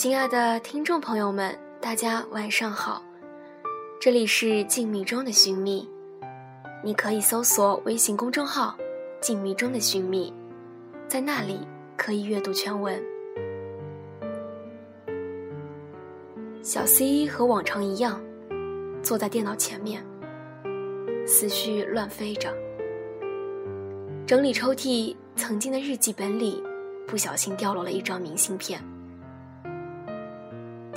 亲爱的听众朋友们，大家晚上好，这里是静谧中的寻觅，你可以搜索微信公众号“静谧中的寻觅”，在那里可以阅读全文。小 C 和往常一样，坐在电脑前面，思绪乱飞着，整理抽屉，曾经的日记本里，不小心掉落了一张明信片。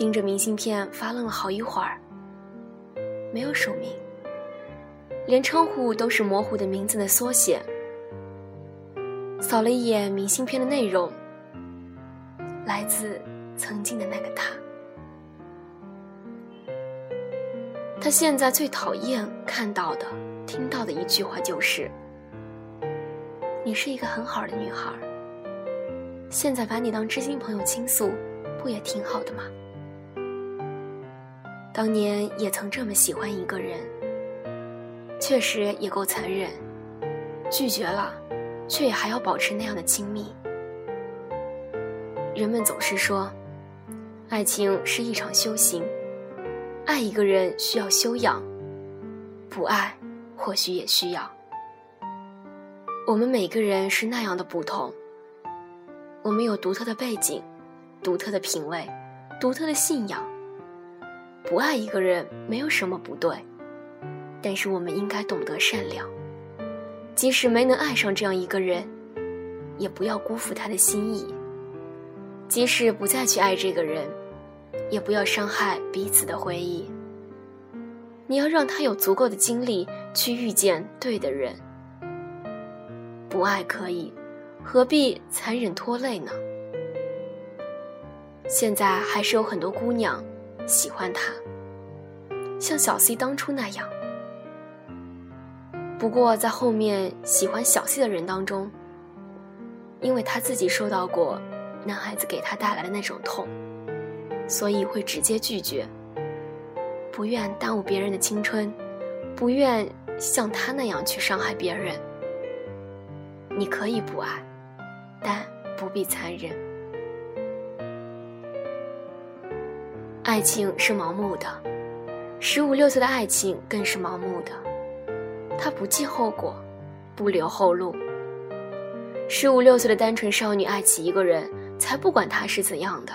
盯着明信片发愣了好一会儿，没有署名，连称呼都是模糊的名字的缩写。扫了一眼明信片的内容，来自曾经的那个他。他现在最讨厌看到的、听到的一句话就是：“你是一个很好的女孩，现在把你当知心朋友倾诉，不也挺好的吗？”当年也曾这么喜欢一个人，确实也够残忍，拒绝了，却也还要保持那样的亲密。人们总是说，爱情是一场修行，爱一个人需要修养，不爱或许也需要。我们每个人是那样的不同，我们有独特的背景，独特的品味，独特的信仰。不爱一个人没有什么不对，但是我们应该懂得善良。即使没能爱上这样一个人，也不要辜负他的心意。即使不再去爱这个人，也不要伤害彼此的回忆。你要让他有足够的精力去遇见对的人。不爱可以，何必残忍拖累呢？现在还是有很多姑娘。喜欢他，像小 C 当初那样。不过在后面喜欢小 C 的人当中，因为他自己受到过男孩子给他带来的那种痛，所以会直接拒绝，不愿耽误别人的青春，不愿像他那样去伤害别人。你可以不爱，但不必残忍。爱情是盲目的，十五六岁的爱情更是盲目的，他不计后果，不留后路。十五六岁的单纯少女爱起一个人，才不管他是怎样的。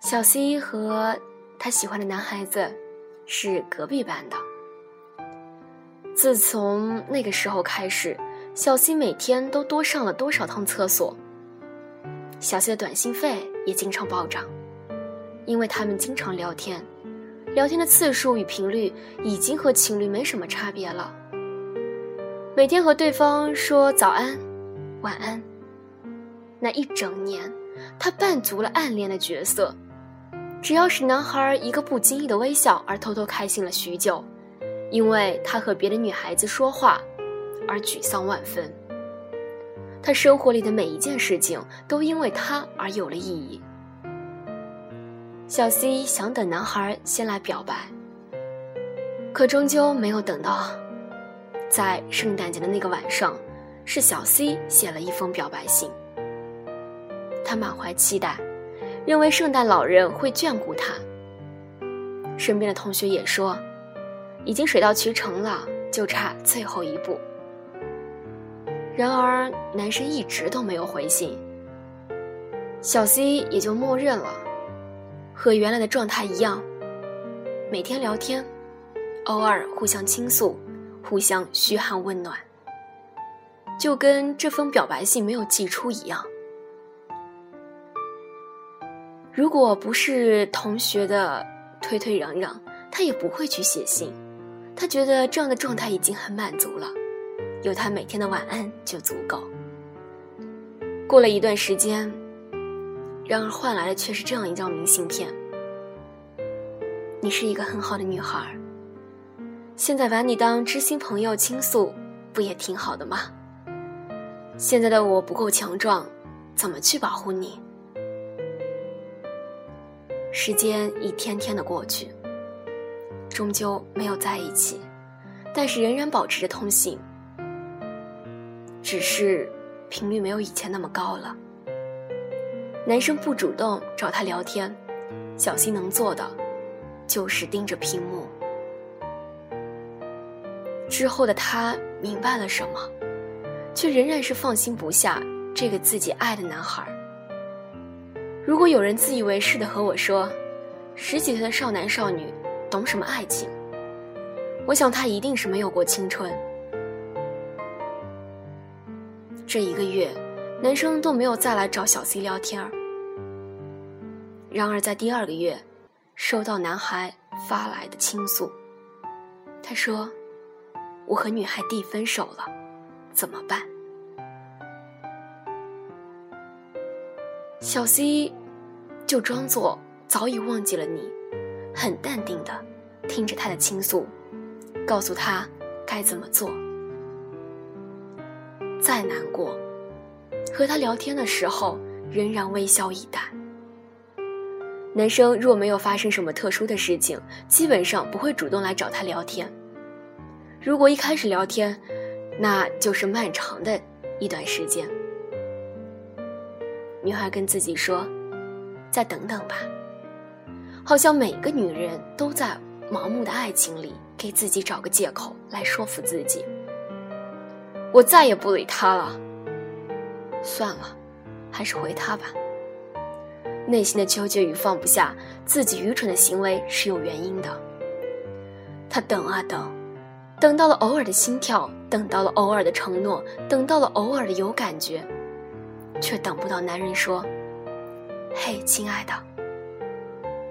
小 C 和他喜欢的男孩子是隔壁班的。自从那个时候开始，小 C 每天都多上了多少趟厕所。小 C 的短信费也经常暴涨，因为他们经常聊天，聊天的次数与频率已经和情侣没什么差别了。每天和对方说早安、晚安，那一整年，他扮足了暗恋的角色，只要是男孩一个不经意的微笑而偷偷开心了许久，因为他和别的女孩子说话而沮丧万分。他生活里的每一件事情都因为他而有了意义。小 C 想等男孩先来表白，可终究没有等到。在圣诞节的那个晚上，是小 C 写了一封表白信。他满怀期待，认为圣诞老人会眷顾他。身边的同学也说，已经水到渠成了，就差最后一步。然而，男生一直都没有回信，小 C 也就默认了，和原来的状态一样，每天聊天，偶尔互相倾诉，互相嘘寒问暖，就跟这封表白信没有寄出一样。如果不是同学的推推攘攘，他也不会去写信，他觉得这样的状态已经很满足了。有他每天的晚安就足够。过了一段时间，然而换来的却是这样一张明信片：“你是一个很好的女孩，现在把你当知心朋友倾诉，不也挺好的吗？现在的我不够强壮，怎么去保护你？”时间一天天的过去，终究没有在一起，但是仍然保持着通信。只是频率没有以前那么高了。男生不主动找她聊天，小新能做的就是盯着屏幕。之后的她明白了什么，却仍然是放心不下这个自己爱的男孩。如果有人自以为是的和我说，十几岁的少男少女懂什么爱情，我想他一定是没有过青春。这一个月，男生都没有再来找小 C 聊天儿。然而在第二个月，收到男孩发来的倾诉，他说：“我和女孩 D 分手了，怎么办？”小 C 就装作早已忘记了你，很淡定的听着他的倾诉，告诉他该怎么做。再难过，和他聊天的时候仍然微笑以待。男生若没有发生什么特殊的事情，基本上不会主动来找他聊天。如果一开始聊天，那就是漫长的一段时间。女孩跟自己说：“再等等吧。”好像每个女人都在盲目的爱情里给自己找个借口来说服自己。我再也不理他了。算了，还是回他吧。内心的纠结与放不下，自己愚蠢的行为是有原因的。他等啊等，等到了偶尔的心跳，等到了偶尔的承诺，等到了偶尔的有感觉，却等不到男人说：“嘿，亲爱的，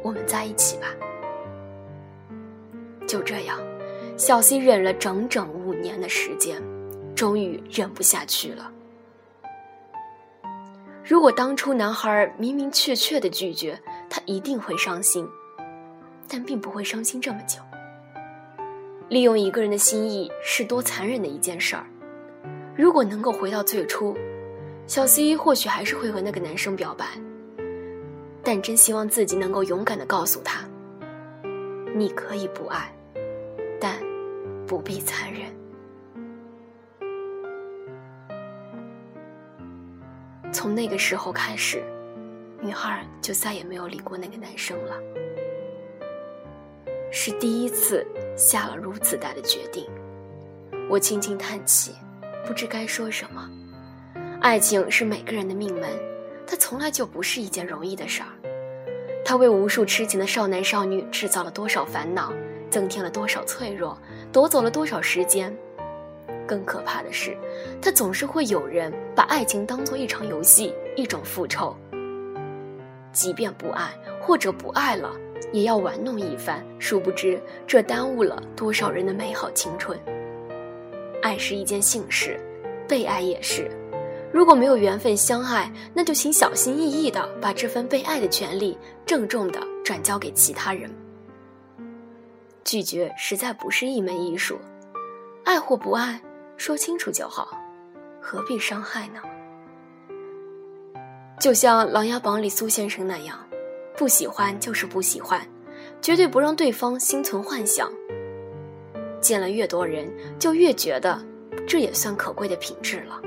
我们在一起吧。”就这样，小溪忍了整整五年的时间，终于忍不下去了。如果当初男孩明明确确的拒绝，他一定会伤心，但并不会伤心这么久。利用一个人的心意是多残忍的一件事儿。如果能够回到最初，小 C 或许还是会和那个男生表白，但真希望自己能够勇敢的告诉他：你可以不爱，但不必残忍。那个时候开始，女孩就再也没有理过那个男生了。是第一次下了如此大的决定，我轻轻叹气，不知该说什么。爱情是每个人的命门，它从来就不是一件容易的事儿。它为无数痴情的少男少女制造了多少烦恼，增添了多少脆弱，夺走了多少时间。更可怕的是，他总是会有人把爱情当做一场游戏，一种复仇。即便不爱或者不爱了，也要玩弄一番。殊不知，这耽误了多少人的美好青春。爱是一件幸事，被爱也是。如果没有缘分相爱，那就请小心翼翼地把这份被爱的权利郑重地转交给其他人。拒绝实在不是一门艺术，爱或不爱。说清楚就好，何必伤害呢？就像《琅琊榜》里苏先生那样，不喜欢就是不喜欢，绝对不让对方心存幻想。见了越多人，就越觉得这也算可贵的品质了。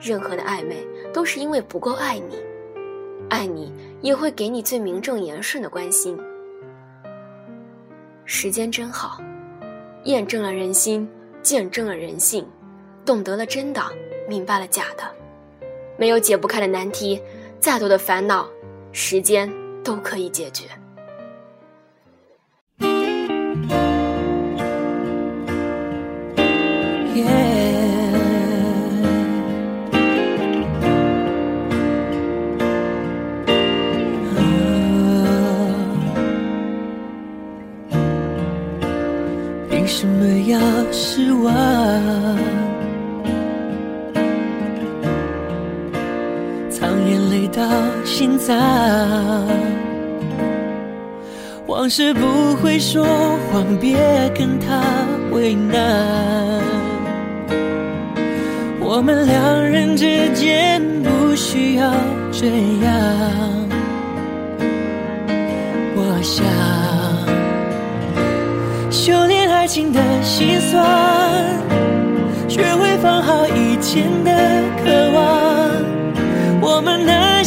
任何的暧昧都是因为不够爱你，爱你也会给你最名正言顺的关心。时间真好，验证了人心。见证了人性，懂得了真的，明白了假的，没有解不开的难题，再多的烦恼，时间都可以解决。往事不会说谎，别跟他为难。我们两人之间不需要这样。我想。修炼爱情的心酸，学会放好以前的渴望。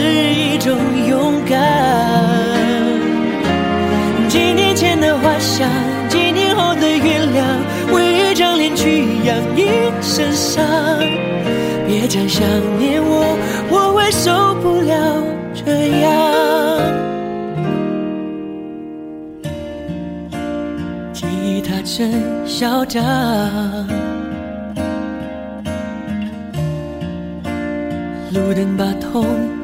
是一种勇敢。几年前的花香，几年后的原谅，为一张脸去养一身伤。别再想念我，我会受不了这样。吉他真嚣张，路灯把痛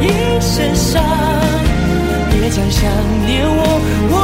一身伤。别再想念我，我